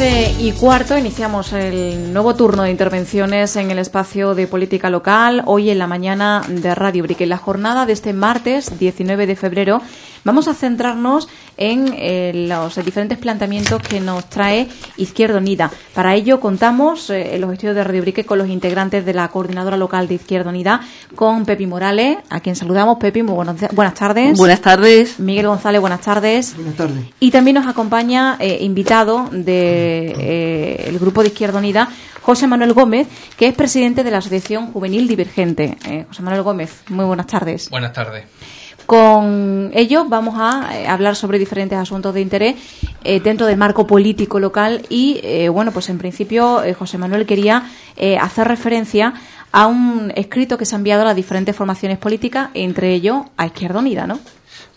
12 y cuarto iniciamos el nuevo turno de intervenciones en el espacio de política local, hoy en la mañana de Radio Brique. La jornada de este martes 19 de febrero vamos a centrarnos en eh, los diferentes planteamientos que nos trae Izquierda Unida. Para ello contamos eh, en los estudios de Radio Brique con los integrantes de la coordinadora local de Izquierda Unida, con Pepi Morales, a quien saludamos. Pepi, muy buenas tardes. Buenas tardes. Miguel González, buenas tardes. Buenas tardes. Y también nos acompaña eh, invitado de eh, el Grupo de Izquierda Unida, José Manuel Gómez, que es presidente de la Asociación Juvenil Divergente. Eh, José Manuel Gómez, muy buenas tardes. Buenas tardes. Con ellos vamos a eh, hablar sobre diferentes asuntos de interés dentro del marco político local y, bueno, pues en principio José Manuel quería hacer referencia a un escrito que se ha enviado a las diferentes formaciones políticas, entre ellos a Izquierda Unida, ¿no?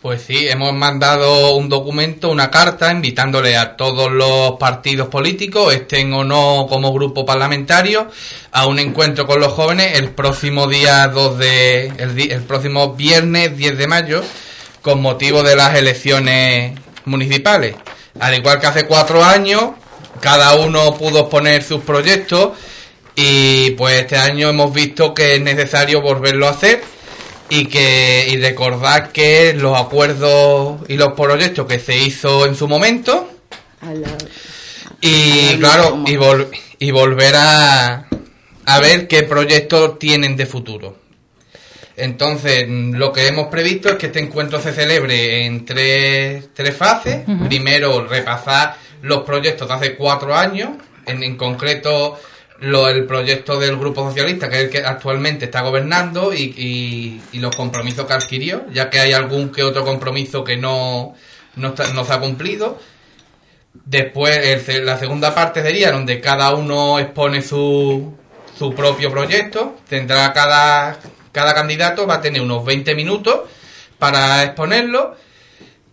Pues sí, hemos mandado un documento, una carta, invitándole a todos los partidos políticos, estén o no como grupo parlamentario, a un encuentro con los jóvenes el próximo día 2 de, el, próximo viernes 10 de mayo, con motivo de las elecciones municipales. Al igual que hace cuatro años, cada uno pudo poner sus proyectos y pues este año hemos visto que es necesario volverlo a hacer y que y recordar que los acuerdos y los proyectos que se hizo en su momento y claro y, y volver a, a ver qué proyectos tienen de futuro. Entonces lo que hemos previsto es que este encuentro se celebre en tres, tres fases. Primero repasar los proyectos de hace cuatro años en, en concreto lo, el proyecto del Grupo Socialista, que es el que actualmente está gobernando, y, y, los compromisos que adquirió, ya que hay algún que otro compromiso que no, no, se ha cumplido. Después, la segunda parte sería donde cada uno expone su, su propio proyecto. Tendrá cada, cada candidato, va a tener unos 20 minutos para exponerlo.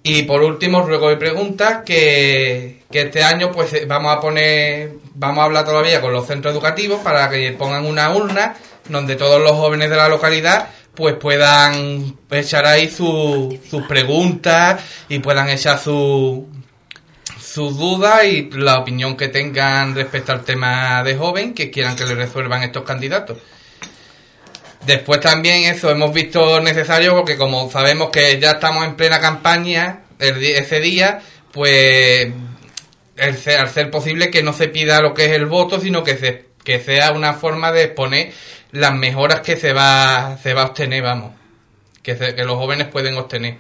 Y por último, ruego de preguntas que, que este año pues vamos a poner vamos a hablar todavía con los centros educativos para que pongan una urna donde todos los jóvenes de la localidad pues puedan echar ahí sus preguntas y puedan echar su, sus dudas y la opinión que tengan respecto al tema de joven que quieran que le resuelvan estos candidatos. Después también eso hemos visto necesario porque como sabemos que ya estamos en plena campaña ese día, pues al ser posible que no se pida lo que es el voto, sino que, se, que sea una forma de exponer las mejoras que se va, se va a obtener, vamos, que, que los jóvenes pueden obtener.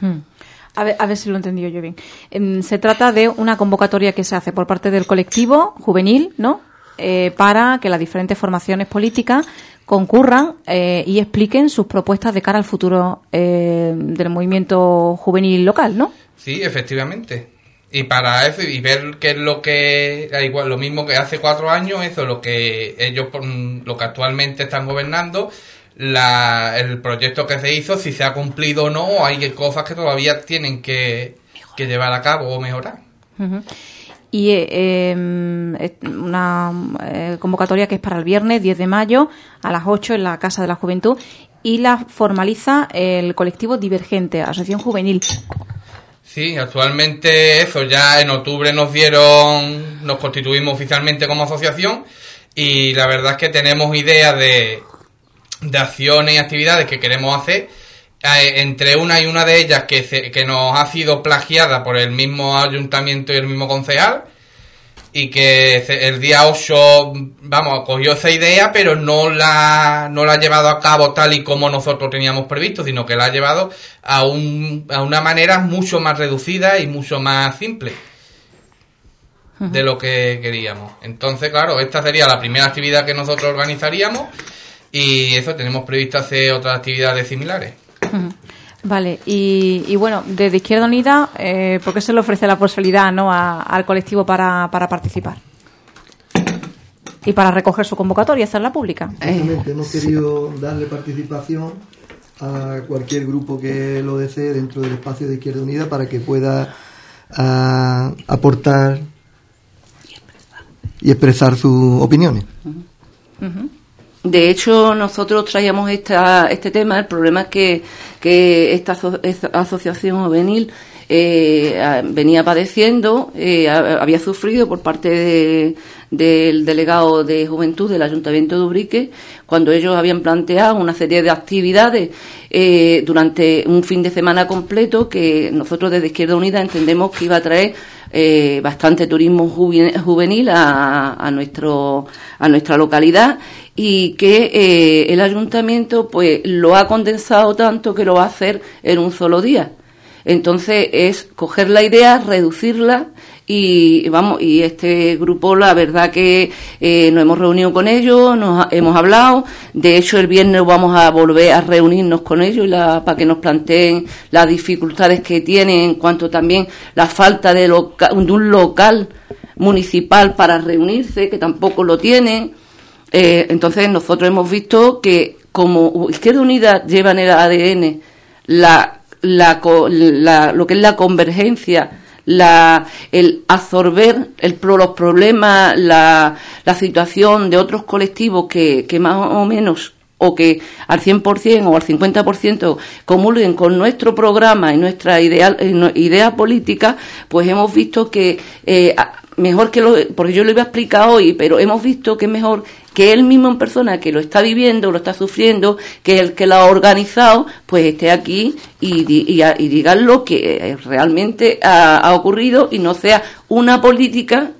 Hmm. A ver, a ver si lo he entendido yo bien. Em, se trata de una convocatoria que se hace por parte del colectivo juvenil, ¿no? Eh, para que las diferentes formaciones políticas concurran eh, y expliquen sus propuestas de cara al futuro eh, del movimiento juvenil local, ¿no? Sí, efectivamente. Y para eso, y ver qué es lo que, igual, lo mismo que hace cuatro años, eso, lo que ellos, lo que actualmente están gobernando, la, el proyecto que se hizo, si se ha cumplido o no, hay cosas que todavía tienen que, llevar a cabo o mejorar. Y eh, em, una eh, convocatoria que es para el viernes 10 de mayo a las 8 en la Casa de la Juventud y la formaliza el colectivo Divergente, Asociación Juvenil. Sí, actualmente eso, ya en octubre nos dieron, nos constituimos oficialmente como asociación y la verdad es que tenemos ideas de, de acciones y actividades que queremos hacer. Eh, entre una y una de ellas que, que nos ha sido plagiada por el mismo ayuntamiento y el mismo concejal y que el día 8, vamos, cogió esa idea, pero no la, no la ha llevado a cabo tal y como nosotros teníamos previsto, sino que la ha llevado a, un, a una manera mucho más reducida y mucho más simple de lo que queríamos. Entonces, claro, esta sería la primera actividad que nosotros organizaríamos y eso tenemos previsto hacer otras actividades similares. Vale, y, bueno, desde Izquierda Unida, eh, ¿por qué se le ofrece la posibilidad ¿no? al colectivo para, para participar? Y para recoger su convocatoria y hacerla pública. Exactamente, hemos querido darle participación a cualquier grupo que lo desee dentro del espacio de Izquierda Unida para que pueda ah, aportar y expresar sus opiniones. De hecho, nosotros traíamos esta, este tema. El problema es que, esta, asociación juvenil eh, venía padeciendo, eh, había sufrido por parte de, del delegado de Juventud del Ayuntamiento de Ubrique, cuando ellos habían planteado una serie de actividades eh, durante un fin de semana completo que nosotros desde Izquierda Unida entendemos que iba a traer eh, bastante turismo juvenil a, a, nuestro, a nuestra localidad y que eh, el ayuntamiento pues lo ha condensado tanto que lo va a hacer en un solo día. Entonces es coger la idea, reducirla y vamos y este grupo la verdad que eh, nos hemos reunido con ellos nos hemos hablado de hecho el viernes vamos a volver a reunirnos con ellos para que nos planteen las dificultades que tienen en cuanto también la falta de, de un local municipal para reunirse que tampoco lo tienen eh, entonces nosotros hemos visto que como Izquierda Unida lleva en el ADN la, la, lo que es la convergencia la, el absorber el, los problemas, la, la situación de otros colectivos que, que más o menos o que al 100% o al 50% comulguen con nuestro programa y nuestra idea, idea política, pues hemos visto que eh, mejor que lo, porque yo lo iba a explicar hoy, pero hemos visto que es mejor que él mismo en persona que lo está viviendo, lo está sufriendo, que el que lo ha organizado, pues esté aquí y, y, diga lo que realmente ha, ocurrido y no sea una política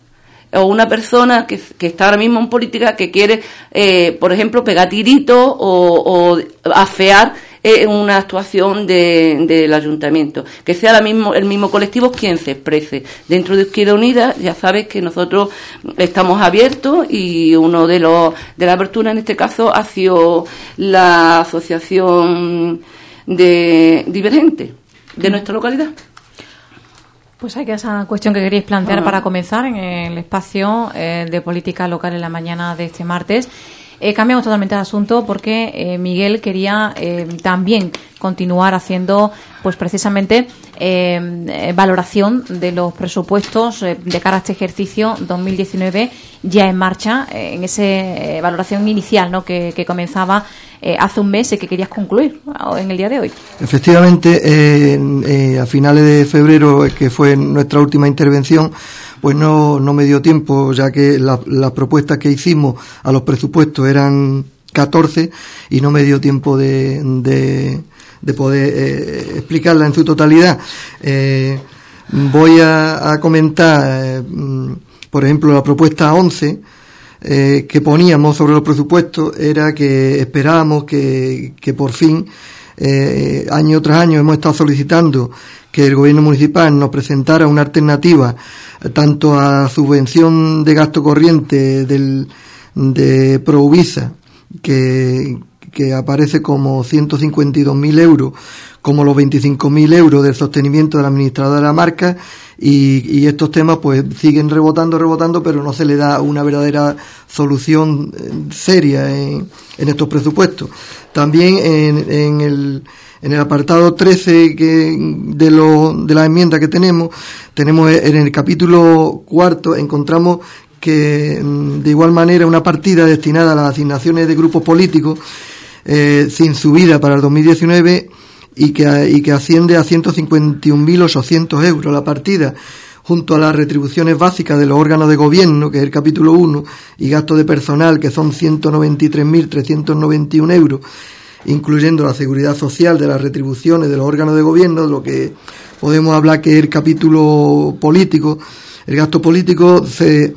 o una persona que, está ahora mismo en política que quiere, eh, por ejemplo, pegar tiritos o, o afear en una actuación del ayuntamiento, que sea mismo, el mismo colectivo quien se exprese. Dentro de Izquierda Unida ya sabes que nosotros estamos abiertos y uno de los de la apertura en este caso ha sido la asociación de divergente de nuestra localidad. Pues hay que esa cuestión que queréis plantear para comenzar en el espacio eh, de política local en la mañana de este martes. Eh, cambiamos totalmente de asunto porque eh, Miguel quería eh, también continuar haciendo, pues precisamente, eh, valoración de los presupuestos de cara a este ejercicio 2019 ya en marcha, en esa valoración inicial ¿no? que, comenzaba hace un mes y que querías concluir en el día de hoy. Efectivamente, a finales de febrero, que fue nuestra última intervención, pues no, no me dio tiempo, ya que las propuestas que hicimos a los presupuestos eran 14 y no me dio tiempo de, de, poder eh, explicarla en su totalidad. Eh, voy a, comentar, eh, por ejemplo, la propuesta 11 que poníamos sobre los presupuestos era que esperábamos que, que por fin, año tras año, hemos estado solicitando que el gobierno municipal nos presentara una alternativa tanto a subvención de gasto corriente del, de Provisa, que, que aparece como 152.000 euros, como los 25.000 euros del sostenimiento de la administradora de la marca, y, y, estos temas pues siguen rebotando, rebotando, pero no se le da una verdadera solución eh, seria en, en estos presupuestos. También en, en el en el apartado 13 que, de, lo, de la enmienda que tenemos, tenemos en el capítulo cuarto, encontramos que mm, de igual manera una partida destinada a las asignaciones de grupos políticos eh, sin subida para el 2019 y que, y que asciende a 151.800 euros la partida junto a las retribuciones básicas de los órganos de gobierno, que es el capítulo 1, y gastos de personal, que son 193.391 euros, incluyendo la seguridad social de las retribuciones de los órganos de gobierno, lo que podemos hablar que es el capítulo político. El gasto político se,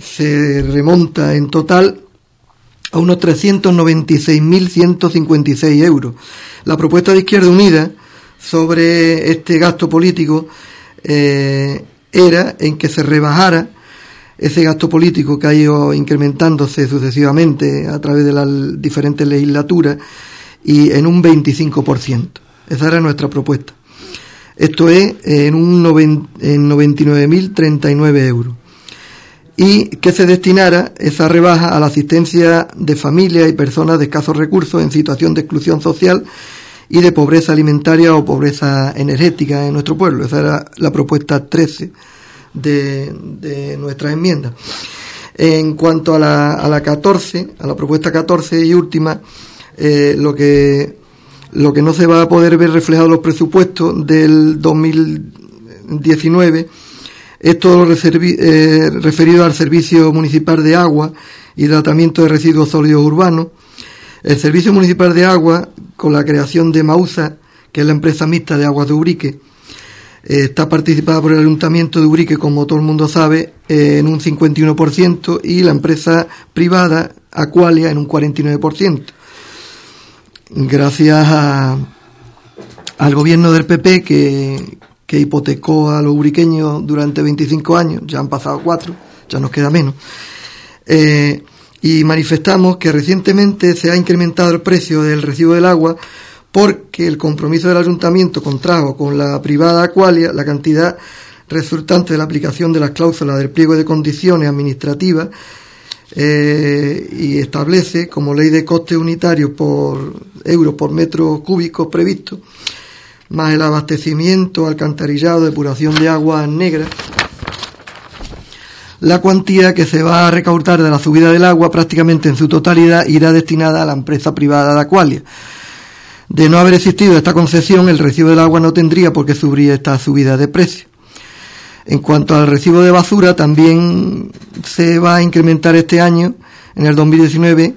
se remonta en total a unos 396.156 euros. La propuesta de Izquierda Unida sobre este gasto político eh, era en que se rebajara ese gasto político que ha ido incrementándose sucesivamente a través de las diferentes legislaturas y en un 25%. Esa era nuestra propuesta. Esto es en, un en 99.039 euros. Y que se destinara esa rebaja a la asistencia de familias y personas de escasos recursos en situación de exclusión social y de pobreza alimentaria o pobreza energética en nuestro pueblo. Esa era la propuesta 13 de, de nuestras enmiendas. En cuanto a la, a la 14, a la propuesta 14 y última, eh, lo que lo que no se va a poder ver reflejado en los presupuestos del 2019 es todo lo eh, referido al Servicio Municipal de Agua y Tratamiento de Residuos Sólidos Urbanos. El Servicio Municipal de Agua, con la creación de Mausa, que es la empresa mixta de aguas de Ubrique, eh, está participada por el Ayuntamiento de Ubrique, como todo el mundo sabe, en un 51% y la empresa privada, Aqualia, en un 49% gracias al gobierno del PP que, hipotecó a los uriqueños durante 25 años, ya han pasado cuatro, ya nos queda menos, eh, y manifestamos que recientemente se ha incrementado el precio del recibo del agua porque el compromiso del ayuntamiento contrajo con la privada Aqualia la cantidad resultante de la aplicación de las cláusulas del pliego de condiciones administrativas eh, y establece como ley de coste unitario por euro por metro cúbico previsto, más el abastecimiento, alcantarillado, depuración de agua negra, la cuantía que se va a recaudar de la subida del agua prácticamente en su totalidad irá destinada a la empresa privada de Aqualia. De no haber existido esta concesión, el recibo del agua no tendría por qué sufrir esta subida de precio. En cuanto al recibo de basura, también se va a incrementar este año, en el 2019,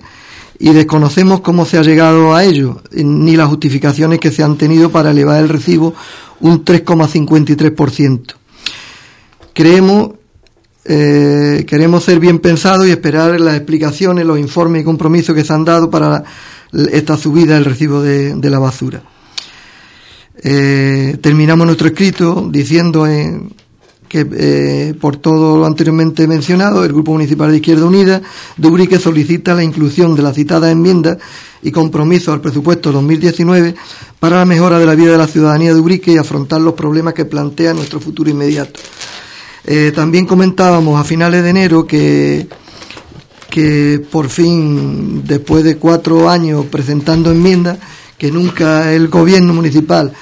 y desconocemos cómo se ha llegado a ello, ni las justificaciones que se han tenido para elevar el recibo un 3,53%. Creemos, eh, queremos ser bien pensados y esperar las explicaciones, los informes y compromisos que se han dado para esta subida del recibo de, la basura. Eh, terminamos nuestro escrito diciendo en, que eh, por todo lo anteriormente mencionado, el Grupo Municipal de Izquierda Unida de Ubrique solicita la inclusión de la citada enmienda y compromiso al presupuesto 2019 para la mejora de la vida de la ciudadanía de Ubrique y afrontar los problemas que plantea nuestro futuro inmediato. Eh, también comentábamos a finales de enero que, que por fin, después de cuatro años presentando enmiendas, que nunca el gobierno municipal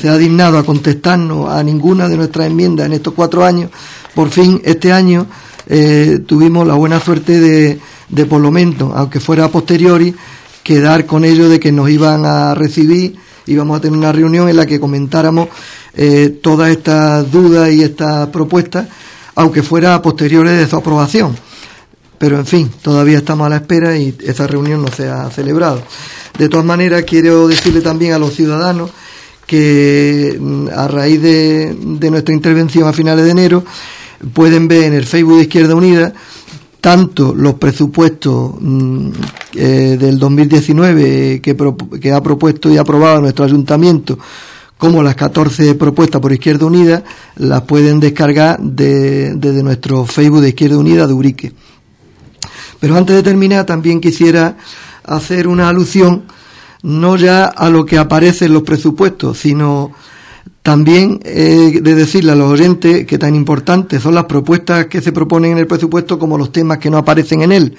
se ha dignado a contestarnos a ninguna de nuestras enmiendas en estos cuatro años, por fin este año eh, tuvimos la buena suerte de, de, por lo menos, aunque fuera a posteriori, quedar con ellos de que nos iban a recibir, íbamos a tener una reunión en la que comentáramos eh, todas estas dudas y estas propuestas, aunque fuera a posteriori de su aprobación. Pero en fin, todavía estamos a la espera y esa reunión no se ha celebrado. De todas maneras, quiero decirle también a los ciudadanos que mm, a raíz de, nuestra intervención a finales de enero pueden ver en el Facebook de Izquierda Unida tanto los presupuestos mm, eh, del 2019 que, que ha propuesto y aprobado nuestro ayuntamiento como las 14 propuestas por Izquierda Unida las pueden descargar desde nuestro Facebook de Izquierda Unida de Urique. Pero antes de terminar también quisiera hacer una alusión no ya a lo que aparece en los presupuestos, sino también eh, de decirle a los oyentes que tan importantes son las propuestas que se proponen en el presupuesto como los temas que no aparecen en él.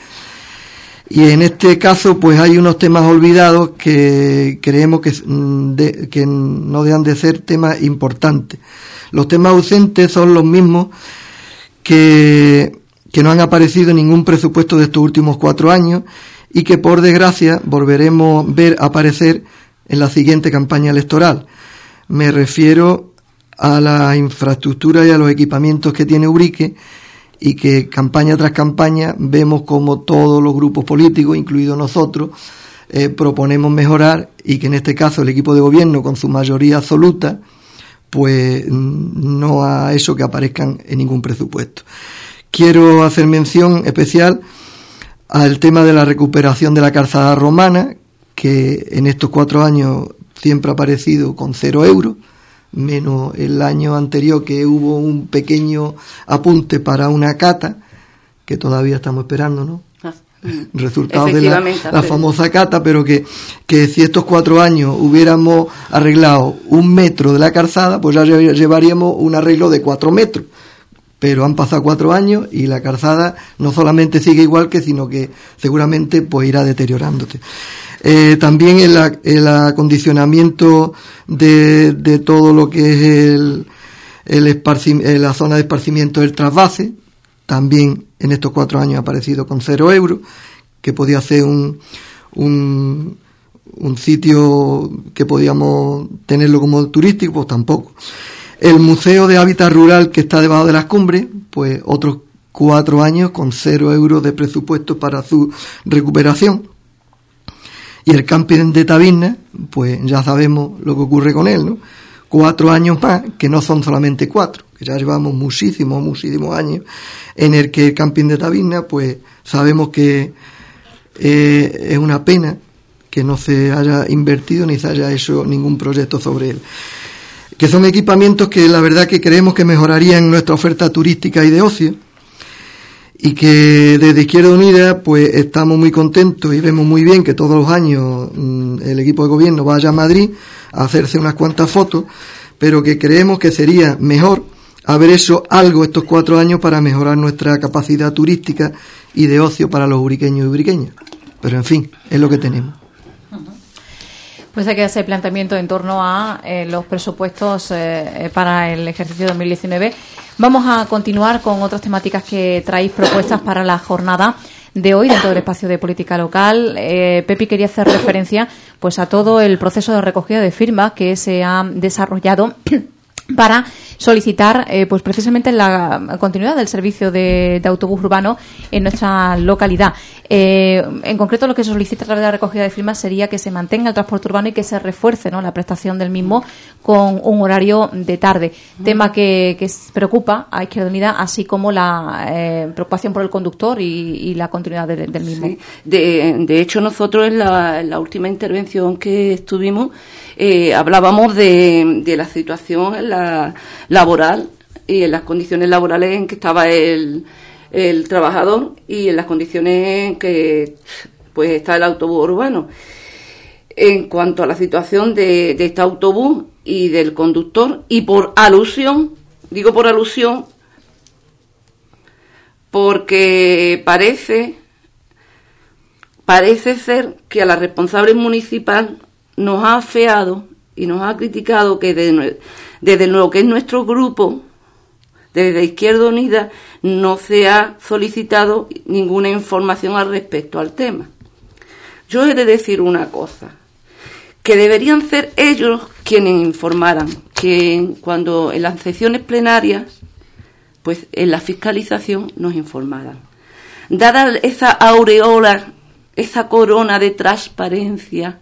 Y en este caso, pues hay unos temas olvidados que creemos que, mm, que no dejan de ser temas importantes. Los temas ausentes son los mismos que, que no han aparecido en ningún presupuesto de estos últimos cuatro años y que por desgracia volveremos ver aparecer en la siguiente campaña electoral. Me refiero a la infraestructura y a los equipamientos que tiene Ubrique y que campaña tras campaña vemos como todos los grupos políticos, incluidos nosotros, eh, proponemos mejorar y que en este caso el equipo de gobierno con su mayoría absoluta pues no ha hecho que aparezcan en ningún presupuesto. Quiero hacer mención especial al tema de la recuperación de la calzada romana, que en estos cuatro años siempre ha aparecido con cero euros, menos el año anterior que hubo un pequeño apunte para una cata, que todavía estamos esperando, ¿no? Ah, mm. Resultados de la, famosa cata, pero que, que si estos cuatro años hubiéramos arreglado un metro de la calzada, pues ya llevaríamos un arreglo de cuatro metros pero han pasado cuatro años y la calzada no solamente sigue igual que, sino que seguramente pues irá deteriorándose. Eh, también el, acondicionamiento de, todo lo que es el, eh, la zona de esparcimiento del trasvase, también en estos cuatro años ha aparecido con cero euros, que podía hacer un, un, un sitio que podíamos tenerlo como turístico, pues tampoco. El Museo de Hábitat Rural que está debajo de las cumbres, pues otros cuatro años con cero euros de presupuesto para su recuperación. Y el camping de Taberna, pues ya sabemos lo que ocurre con él, ¿no? Cuatro años más, que no son solamente cuatro, que ya llevamos muchísimos, muchísimos años, en el que el camping de Taberna, pues sabemos que eh, es una pena que no se haya invertido ni se haya hecho ningún proyecto sobre él. Que son equipamientos que la verdad que creemos que mejorarían nuestra oferta turística y de ocio y que desde Izquierda Unida pues estamos muy contentos y vemos muy bien que todos los años mm, el equipo de gobierno vaya a Madrid a hacerse unas cuantas fotos, pero que creemos que sería mejor haber hecho algo estos cuatro años para mejorar nuestra capacidad turística y de ocio para los uriqueños y uriqueñas. Pero en fin, es lo que tenemos. Pues hay que hacer planteamiento en torno a eh, los presupuestos eh, para el ejercicio 2019. Vamos a continuar con otras temáticas que traéis propuestas para la jornada de hoy dentro del espacio de política local. Eh, Pepi quería hacer referencia pues a todo el proceso de recogida de firmas que se ha desarrollado para solicitar eh, pues precisamente la continuidad del servicio de, autobús urbano en nuestra localidad. Eh, en concreto, lo que se solicita a través de la recogida de firmas sería que se mantenga el transporte urbano y que se refuerce ¿no? la prestación del mismo con un horario de tarde. Tema que, que preocupa a Izquierda Unida, así como la eh, preocupación por el conductor y, la continuidad del mismo. De, de, hecho, nosotros en la, en la última intervención que estuvimos eh, hablábamos de, la situación laboral y en las condiciones laborales en que estaba el, el trabajador y en las condiciones en que pues está el autobús urbano. En cuanto a la situación de, de este autobús y del conductor, y por alusión, digo por alusión, porque parece, parece ser que a la responsable municipal nos ha afeado y nos ha criticado que desde, lo que es nuestro grupo, desde Izquierda Unida, no se ha solicitado ninguna información al respecto al tema. Yo he de decir una cosa, que deberían ser ellos quienes informaran, que cuando en las sesiones plenarias, pues en la fiscalización nos informaran. Dada esa aureola, esa corona de transparencia,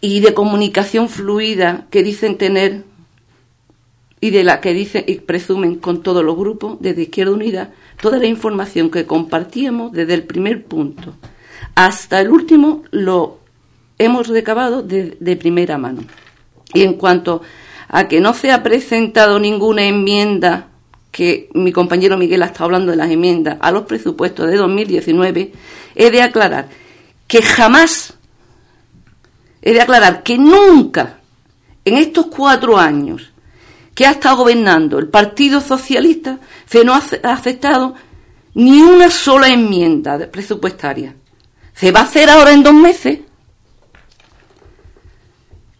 y de comunicación fluida que dicen tener y de la que dicen y presumen con todos los grupos desde Izquierda Unida, toda la información que compartíamos desde el primer punto hasta el último lo hemos recabado de, de primera mano. Y en cuanto a que no se ha presentado ninguna enmienda, que mi compañero Miguel ha estado hablando de las enmiendas a los presupuestos de 2019, he de aclarar que jamás he de aclarar que nunca en estos cuatro años que ha estado gobernando el Partido Socialista se no ha aceptado ni una sola enmienda presupuestaria. Se va a hacer ahora en dos meses.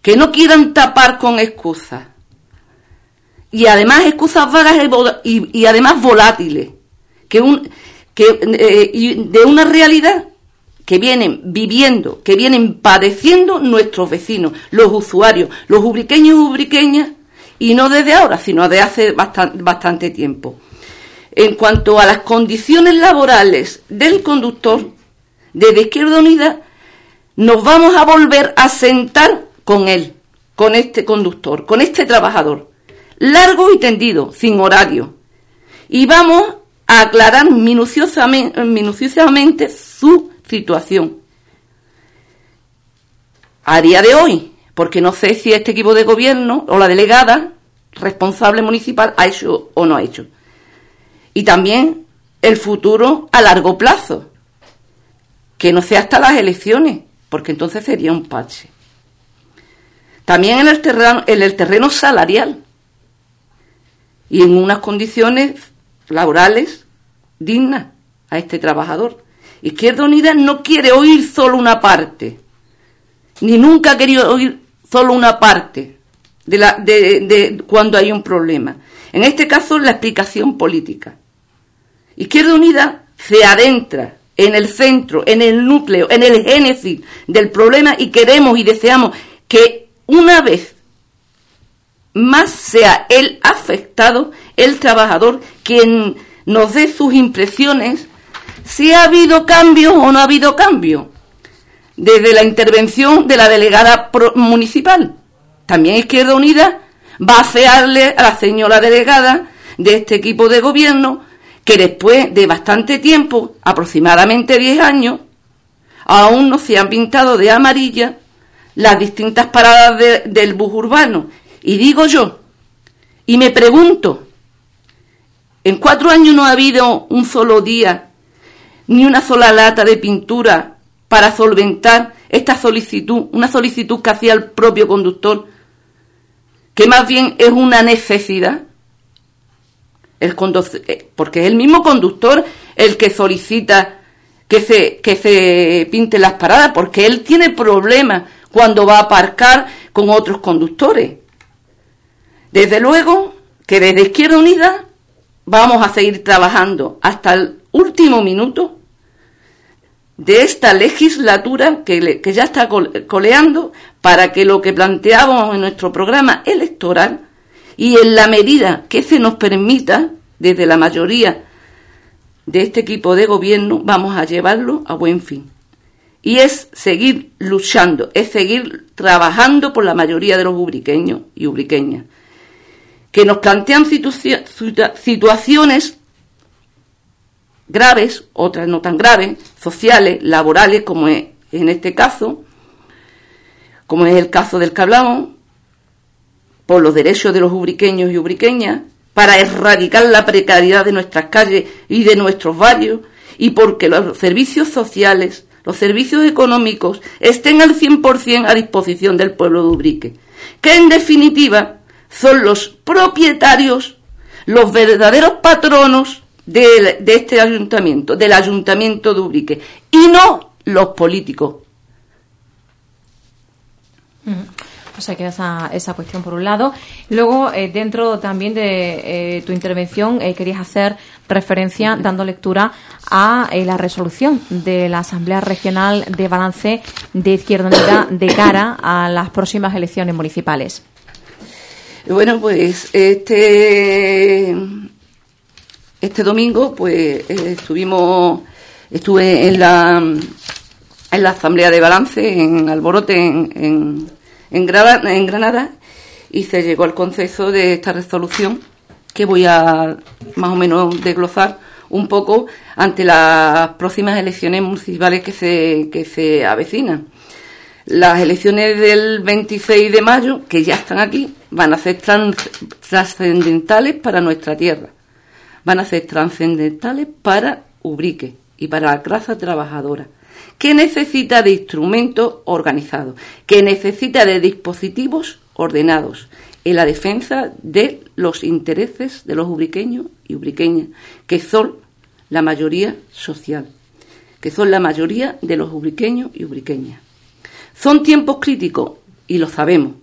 Que no quieran tapar con excusas. Y además excusas vagas y, además volátiles. Que, un, que eh, de una realidad que vienen viviendo, que vienen padeciendo nuestros vecinos, los usuarios, los ubriqueños y ubriqueñas, y no desde ahora, sino desde hace bastante, tiempo. En cuanto a las condiciones laborales del conductor, desde Izquierda Unida nos vamos a volver a sentar con él, con este conductor, con este trabajador, largo y tendido, sin horario. Y vamos a aclarar minuciosamente, minuciosamente su situación. A día de hoy, porque no sé si este equipo de gobierno o la delegada responsable municipal ha hecho o no ha hecho. Y también el futuro a largo plazo, que no sea hasta las elecciones, porque entonces sería un parche. También en el terreno, en el terreno salarial y en unas condiciones laborales dignas a este trabajador. Izquierda Unida no quiere oír solo una parte, ni nunca ha querido oír solo una parte de, la, de, cuando hay un problema. En este caso, la explicación política. Izquierda Unida se adentra en el centro, en el núcleo, en el génesis del problema y queremos y deseamos que una vez más sea el afectado, el trabajador, quien nos dé sus impresiones, si ha habido cambio o no ha habido cambio, desde la intervención de la delegada municipal. También Izquierda Unida va a afearle a la señora delegada de este equipo de gobierno que después de bastante tiempo, aproximadamente 10 años, aún no se han pintado de amarilla las distintas paradas del bus urbano. Y digo yo, y me pregunto, en cuatro años no ha habido un solo día, ni una sola lata de pintura para solventar esta solicitud, una solicitud que hacía el propio conductor, que más bien es una necesidad. El eh, porque es el mismo conductor el que solicita que se, que se pinte las paradas, porque él tiene problemas cuando va a aparcar con otros conductores. Desde luego que desde Izquierda Unida vamos a seguir trabajando hasta el último minuto de esta legislatura que, que ya está coleando para que lo que planteábamos en nuestro programa electoral y en la medida que se nos permita desde la mayoría de este equipo de gobierno vamos a llevarlo a buen fin. Y es seguir luchando, es seguir trabajando por la mayoría de los ubriqueños y ubriqueñas, que nos plantean situaciones graves, otras no tan graves, sociales, laborales, como es en este caso, como es el caso del que hablamos, por los derechos de los ubriqueños y ubriqueñas, para erradicar la precariedad de nuestras calles y de nuestros barrios, y porque los servicios sociales, los servicios económicos estén al 100% a disposición del pueblo de Ubrique, que en definitiva son los propietarios, los verdaderos patronos de, este ayuntamiento, del ayuntamiento de Ubrique, y no los políticos. O sea, que esa, esa cuestión por un lado. Luego, eh, dentro también de eh, tu intervención, eh, querías hacer referencia, dando lectura a la resolución de la Asamblea Regional de Balance de Izquierda Unida de cara a las próximas elecciones municipales. Bueno, pues este este domingo pues estuvimos estuve en la en la asamblea de balance en Alborote en, en, Granada, y se llegó al conceso de esta resolución que voy a más o menos desglosar un poco ante las próximas elecciones municipales que se, que se avecinan. Las elecciones del 26 de mayo, que ya están aquí, van a ser trascendentales para nuestra tierra. Van a ser trascendentales para Ubrique y para la clase trabajadora que necesita de instrumentos organizados, que necesita de dispositivos ordenados en la defensa de los intereses de los ubriqueños y ubriqueñas, que son la mayoría social, que son la mayoría de los ubriqueños y ubriqueñas. Son tiempos críticos y lo sabemos.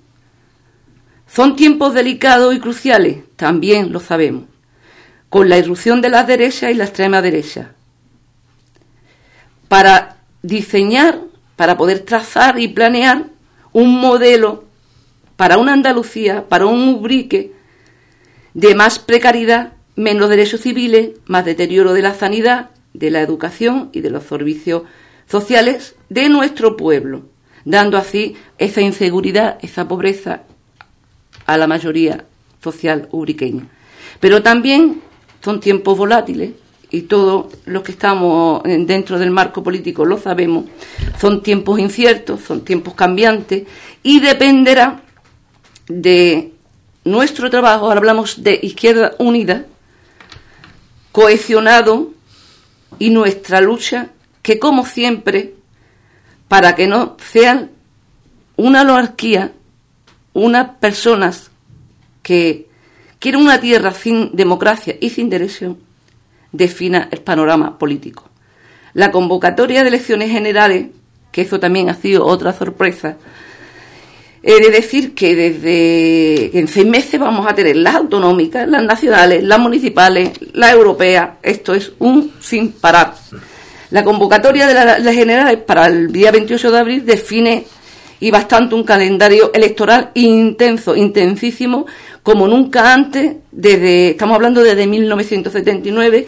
Son tiempos delicados y cruciales, también lo sabemos, con la irrupción de la derecha y la extrema derecha. Para diseñar, para poder trazar y planear un modelo para una Andalucía, para un Ubrique de más precariedad, menos derechos civiles, más deterioro de la sanidad, de la educación y de los servicios sociales de nuestro pueblo, dando así esa inseguridad, esa pobreza a la mayoría social ubriqueña. Pero también son tiempos volátiles y todos los que estamos dentro del marco político lo sabemos, son tiempos inciertos, son tiempos cambiantes y dependerá de nuestro trabajo, hablamos de Izquierda Unida, cohesionado y nuestra lucha, que como siempre, para que no sean una anarquía, unas personas que quieren una tierra sin democracia y sin derecho, defina el panorama político. La convocatoria de elecciones generales, que eso también ha sido otra sorpresa, He de decir que desde en seis meses vamos a tener las autonómicas, las nacionales, las municipales, las europeas. Esto es un sin parar. La convocatoria de las generales para el día 28 de abril define y bastante un calendario electoral intenso, intensísimo, como nunca antes, desde, estamos hablando desde 1979,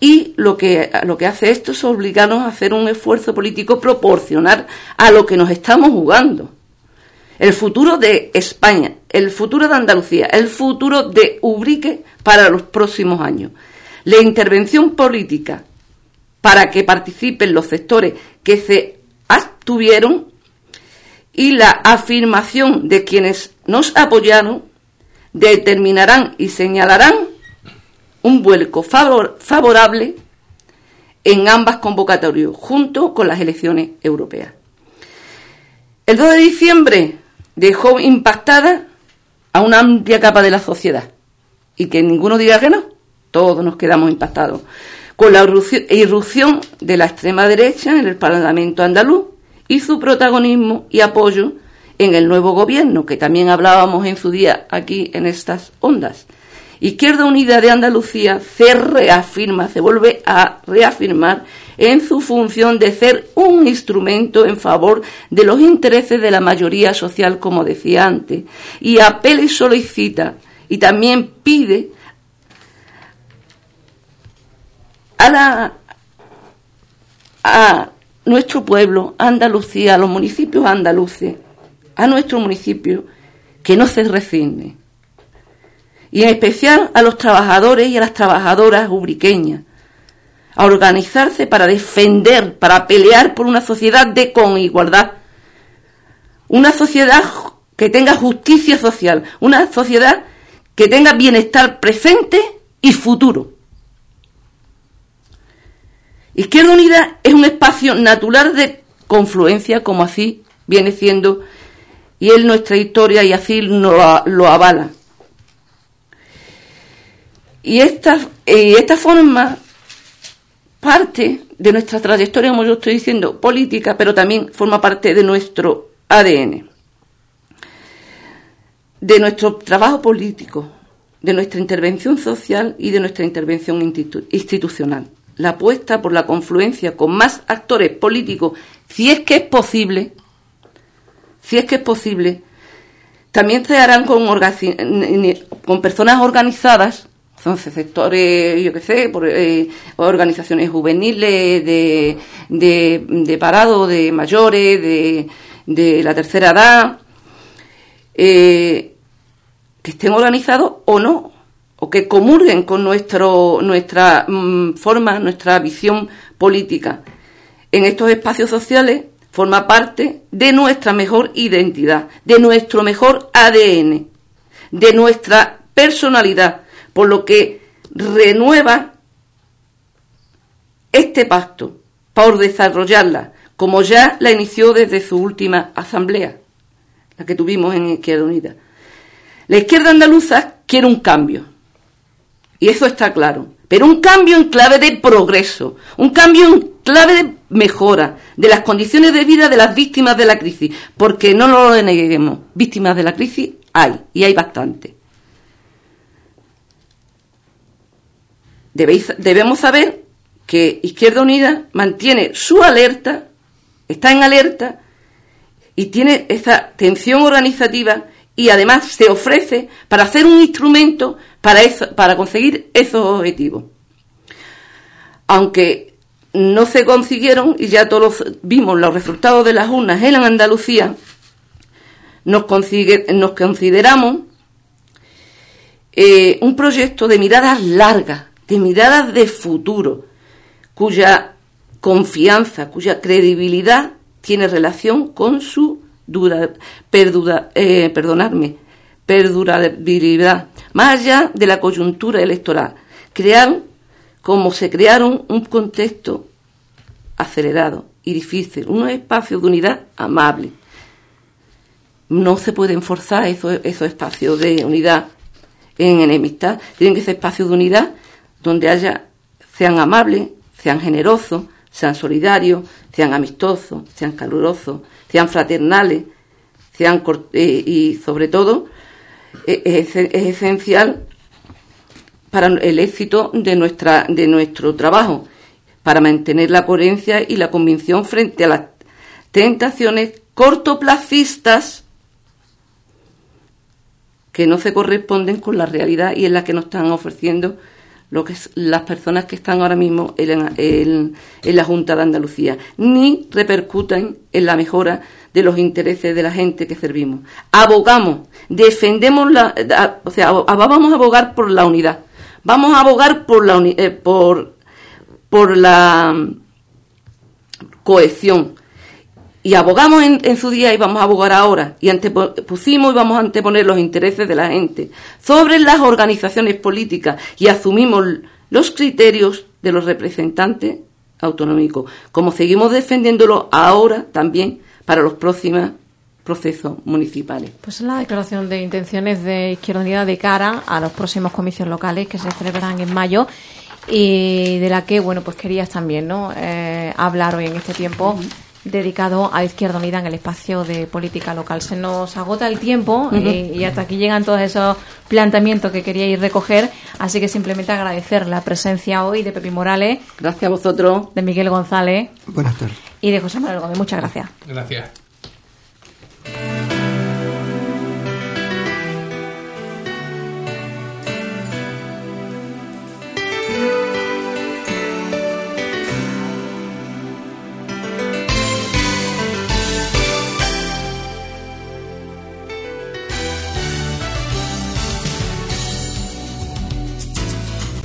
y lo que, lo que hace esto es obligarnos a hacer un esfuerzo político proporcional a lo que nos estamos jugando el futuro de España, el futuro de Andalucía, el futuro de Ubrique para los próximos años. La intervención política para que participen los sectores que se abstuvieron y la afirmación de quienes nos apoyaron determinarán y señalarán un vuelco favorable en ambas convocatorias, junto con las elecciones europeas. El 2 de diciembre dejó impactada a una amplia capa de la sociedad. Y que ninguno diga que no, todos nos quedamos impactados. Con la irrupción de la extrema derecha en el Parlamento andaluz y su protagonismo y apoyo en el nuevo gobierno, que también hablábamos en su día aquí en estas ondas. Izquierda Unida de Andalucía se reafirma, se vuelve a reafirmar en su función de ser un instrumento en favor de los intereses de la mayoría social, como decía antes, y apela y solicita y también pide a, la, a nuestro pueblo, Andalucía, a los municipios andaluces, a nuestro municipio, que no se resigne. Y en especial a los trabajadores y a las trabajadoras ubriqueñas, a organizarse para defender, para pelear por una sociedad de con igualdad, una sociedad que tenga justicia social, una sociedad que tenga bienestar presente y futuro. Izquierda Unida es un espacio natural de confluencia, como así viene siendo, y es nuestra historia y así lo, lo avala. Y esta, y esta forma parte de nuestra trayectoria, como yo estoy diciendo, política, pero también forma parte de nuestro ADN, de nuestro trabajo político, de nuestra intervención social y de nuestra intervención institucional. La apuesta por la confluencia con más actores políticos, si es que es posible, si es que es posible, también se harán con, personas organizadas son sectores, yo qué sé, por, eh, organizaciones juveniles, de, de, de parado, de mayores, de, de la tercera edad, eh, que estén organizados o no, o que comulguen con nuestro, nuestra mm, forma, nuestra visión política. En estos espacios sociales forma parte de nuestra mejor identidad, de nuestro mejor ADN, de nuestra personalidad, por lo que renueva este pacto por desarrollarla, como ya la inició desde su última asamblea, la que tuvimos en Izquierda Unida. La izquierda andaluza quiere un cambio, y eso está claro, pero un cambio en clave de progreso, un cambio en clave mejora de las condiciones de vida de las víctimas de la crisis, porque no lo neguemos, víctimas de la crisis hay, y hay bastante. debemos saber que Izquierda Unida mantiene su alerta, está en alerta y tiene esa tensión organizativa y además se ofrece para hacer un instrumento para, para conseguir esos objetivos. Aunque no se consiguieron, y ya todos vimos los resultados de las urnas en Andalucía, nos, nos consideramos eh, un proyecto de miradas largas, de miradas de futuro, cuya confianza, cuya credibilidad tiene relación con su dura, eh, perdonarme, perdurabilidad, más allá de la coyuntura electoral. Crear, como se crearon, un contexto acelerado y difícil, unos espacios de unidad amables. No se pueden forzar esos, espacios de unidad en enemistad, tienen que ser espacios de unidad donde haya, sean amables, sean generosos, sean solidarios, sean amistosos, sean calurosos, sean fraternales, sean eh, y sobre todo eh, es, esencial para el éxito de nuestra de nuestro trabajo para mantener la coherencia y la convicción frente a las tentaciones cortoplacistas que no se corresponden con la realidad y en la que nos están ofreciendo lo que es las personas que están ahora mismo en, la Junta de Andalucía, ni repercuten en la mejora de los intereses de la gente que servimos. Abogamos, defendemos la, o sea, vamos a abogar por la unidad, vamos a abogar por la, eh, por, por la mm, cohesión, y abogamos en, su día y vamos a abogar ahora. Y pusimos y vamos a anteponer los intereses de la gente sobre las organizaciones políticas y asumimos los criterios de los representantes autonómicos, como seguimos defendiéndolo ahora también para los próximos procesos municipales. Pues es la declaración de intenciones de Izquierda Unida de cara a los próximos comicios locales que se celebrarán en mayo y de la que, bueno, pues querías también, ¿no?, eh, hablar hoy en este tiempo dedicado a Izquierda Unida en el espacio de política local. Se nos agota el tiempo eh, y, hasta aquí llegan todos esos planteamientos que queríais recoger, así que simplemente agradecer la presencia hoy de Pepi Morales. Gracias a vosotros. De Miguel González. Buenas tardes. Y de José Manuel Gómez. Muchas gracias. Gracias.